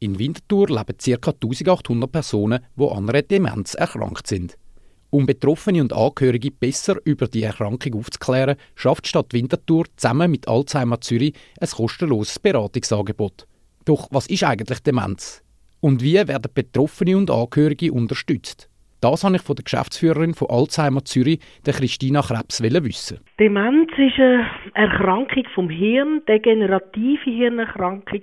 In Winterthur leben ca. 1800 Personen, die an einer Demenz erkrankt sind. Um Betroffene und Angehörige besser über die Erkrankung aufzuklären, schafft Stadt Winterthur zusammen mit Alzheimer Zürich ein kostenloses Beratungsangebot. Doch was ist eigentlich Demenz? Und wie werden Betroffene und Angehörige unterstützt? Das habe ich von der Geschäftsführerin von Alzheimer Zürich, der Christina Krebs, wissen. Demenz ist eine Erkrankung vom Hirn, degenerative Hirnerkrankung.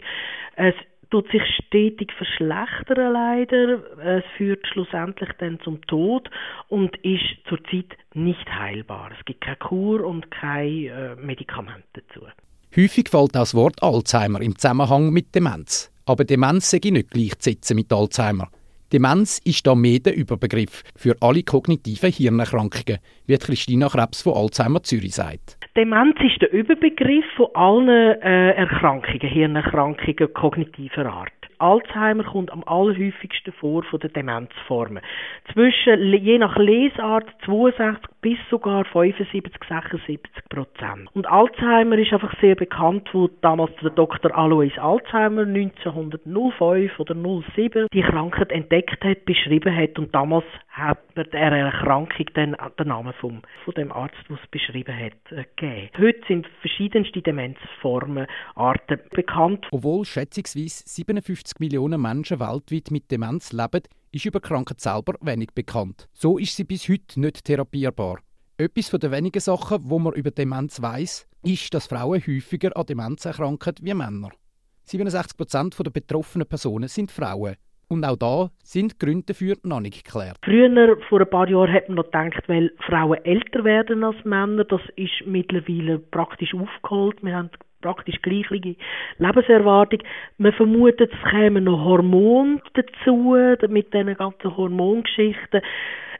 Es tut sich stetig verschlechtern leider. Es führt schlussendlich dann zum Tod und ist zurzeit nicht heilbar. Es gibt keine Kur und kein äh, Medikament dazu. Häufig fällt das Wort Alzheimer im Zusammenhang mit Demenz. Aber Demenz sei nicht gleichzusetzen mit Alzheimer. Demenz ist da mehr der Überbegriff für alle kognitiven Hirnerkrankungen, wie Christina Krebs von Alzheimer Zürich sagt. Demenz ist der Überbegriff von allen äh, Erkrankungen, Hirnerkrankungen kognitiver Art. Alzheimer kommt am allerhäufigsten vor von den Demenzformen. Zwischen, je nach Lesart, 62 bis sogar 75, 76 Prozent. Und Alzheimer ist einfach sehr bekannt, wo damals der Dr. Alois Alzheimer 1905 oder 07 die Krankheit entdeckt hat, beschrieben hat und damals hat man der Erkrankung dann den Namen vom, von dem Arzt, der es beschrieben hat, äh, gegeben. Heute sind verschiedenste Demenzformen, Arten bekannt. Obwohl schätzungsweise 57 Millionen Menschen weltweit mit Demenz leben, ist über Krankheit selber wenig bekannt. So ist sie bis heute nicht therapierbar. Etwas von den wenigen Sachen, wo man über Demenz weiß, ist, dass Frauen häufiger an Demenz erkranken wie Männer. 67 Prozent der betroffenen Personen sind Frauen. Und auch da sind die Gründe dafür noch nicht geklärt. Früher, vor ein paar Jahren, hat man noch gedacht, weil Frauen älter werden als Männer, das ist mittlerweile praktisch aufgeholt. Wir haben praktisch gleiche Lebenserwartung. Man vermutet, es kämen noch Hormone dazu, mit diesen ganzen Hormongeschichten.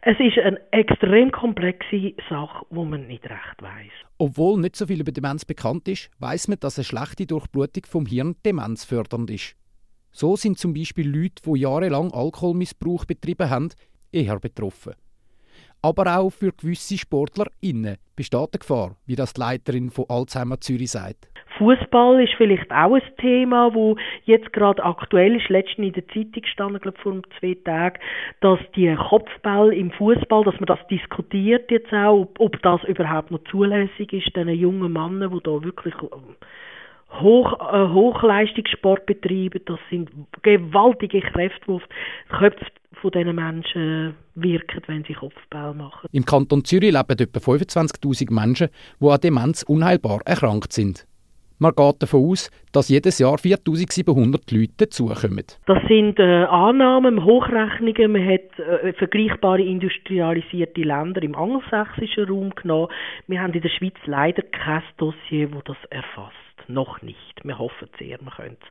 Es ist eine extrem komplexe Sache, wo man nicht recht weiß. Obwohl nicht so viel über Demenz bekannt ist, weiß man, dass eine schlechte Durchblutung vom Hirn demenzfördernd ist. So sind zum Beispiel Leute, die jahrelang Alkoholmissbrauch betrieben haben, eher betroffen aber auch für gewisse SportlerInnen besteht eine Gefahr, wie das die Leiterin von Alzheimer Zürich sagt. Fußball ist vielleicht auch ein Thema, wo jetzt gerade aktuell ist. Letztens in der Zeitung stand, glaube vor zwei Tagen, dass die Kopfball im Fußball, dass man das diskutiert jetzt auch, ob, ob das überhaupt noch zulässig ist, diesen jungen Männern, die da wirklich Hoch, äh, Hochleistungssport betreiben. Das sind gewaltige Kräfte, die auf die Köpfe von diesen Menschen wirken, wenn sie Kopfball machen. Im Kanton Zürich leben etwa 25'000 Menschen, die an Demenz unheilbar erkrankt sind. Man geht davon aus, dass jedes Jahr 4700 Leute dazukommen. Das sind äh, Annahmen, Hochrechnungen. Man hat äh, vergleichbare industrialisierte Länder im angelsächsischen Raum genommen. Wir haben in der Schweiz leider kein Dossier, das das erfasst. Noch nicht. Wir hoffen sehr, wir können es.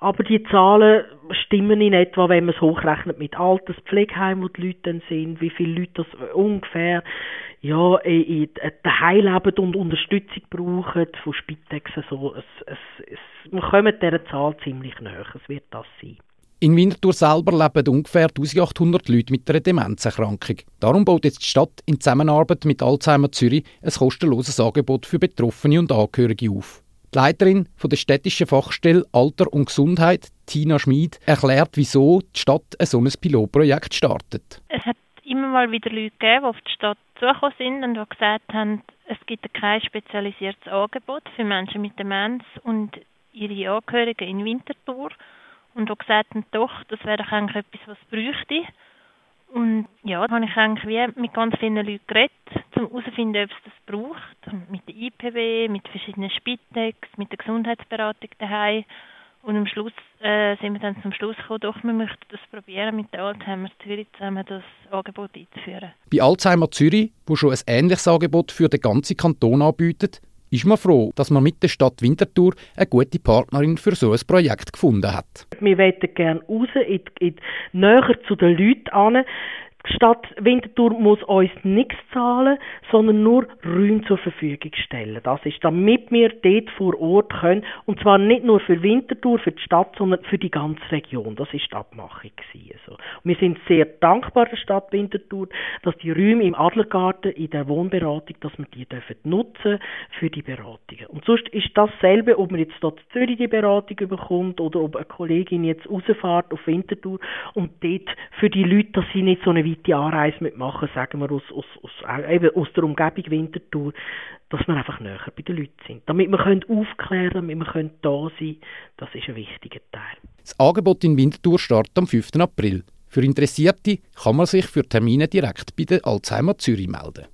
Aber die Zahlen stimmen in etwa, wenn man es hochrechnet mit Alterspflegeheimen, wo die Leute dann sind, wie viele Leute das ungefähr ja, in, in daheim leben und Unterstützung brauchen von Spitex. Also, es, es, es, wir kommen dieser Zahl ziemlich näher. Es wird das sein. In Winterthur selber leben ungefähr 1800 Leute mit einer Demenzerkrankung. Darum baut jetzt die Stadt in Zusammenarbeit mit Alzheimer Zürich ein kostenloses Angebot für Betroffene und Angehörige auf. Die Leiterin der städtischen Fachstelle Alter und Gesundheit, Tina Schmid, erklärt, wieso die Stadt ein solches Pilotprojekt startet. Es hat immer mal wieder Leute gegeben, die auf die Stadt zugekommen sind und die gesagt haben, es gibt kein spezialisiertes Angebot für Menschen mit Demenz und ihre Angehörigen in Winterthur und die gesagt haben, doch, das wäre doch eigentlich etwas, was es bräuchte. Und ja, da habe ich eigentlich wie mit ganz vielen Leuten geredet, um herauszufinden, ob es das braucht. Mit der IPW, mit verschiedenen Spitex, mit der Gesundheitsberatung daheim. Und am Schluss äh, sind wir dann zum Schluss gekommen, doch, wir möchten das probieren, mit der Alzheimer Zürich zusammen das Angebot einzuführen. Bei Alzheimer Zürich, wo schon ein ähnliches Angebot für den ganzen Kanton anbietet, ist man froh, dass man mit der Stadt Winterthur eine gute Partnerin für so ein Projekt gefunden hat. Wir wollen gerne raus, in, in, näher zu den Leuten an. Stadt Winterthur muss uns nichts zahlen, sondern nur Räume zur Verfügung stellen. Das ist, damit wir dort vor Ort können, und zwar nicht nur für Winterthur, für die Stadt, sondern für die ganze Region. Das ist die Abmachung. Also. wir sind sehr dankbar der Stadt Winterthur, dass die Räume im Adlergarten in der Wohnberatung, dass wir die dürfen nutzen für die Beratungen. Und sonst ist dasselbe, ob man jetzt dort Zürich die Beratung bekommt oder ob eine Kollegin jetzt rausfährt auf Winterthur und dort für die Leute, dass sie nicht so eine weite Anreise mitmachen, sagen wir aus, aus, aus, eben aus der Umgebung Winterthur, dass wir einfach näher bei den Leuten sind. Damit wir können aufklären damit wir können da sein das ist ein wichtiger Teil. Das Angebot in Winterthur startet am 5. April. Für Interessierte kann man sich für Termine direkt bei der Alzheimer Zürich melden.